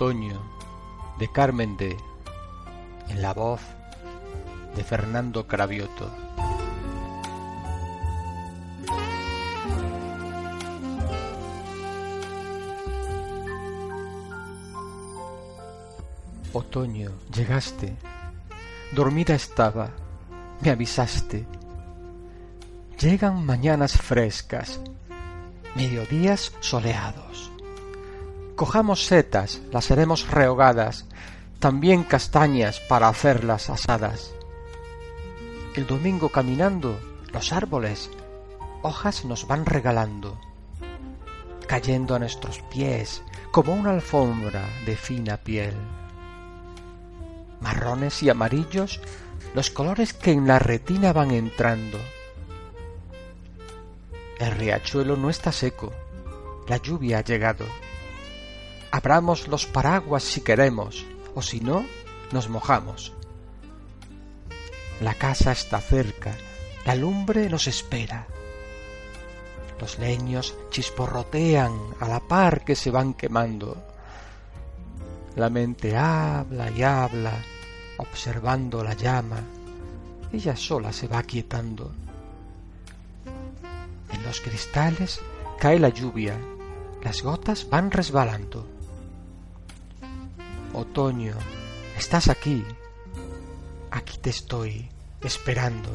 de Carmen D. En la voz de Fernando Cravioto. Otoño, llegaste, dormida estaba, me avisaste. Llegan mañanas frescas, mediodías soleados. Cojamos setas, las haremos rehogadas, también castañas para hacerlas asadas. El domingo caminando, los árboles, hojas nos van regalando, cayendo a nuestros pies como una alfombra de fina piel marrones y amarillos, los colores que en la retina van entrando. El riachuelo no está seco, la lluvia ha llegado. Abramos los paraguas si queremos, o si no, nos mojamos. La casa está cerca, la lumbre nos espera. Los leños chisporrotean a la par que se van quemando. La mente habla y habla, observando la llama. Ella sola se va quietando. En los cristales cae la lluvia, las gotas van resbalando. Otoño, estás aquí, aquí te estoy esperando.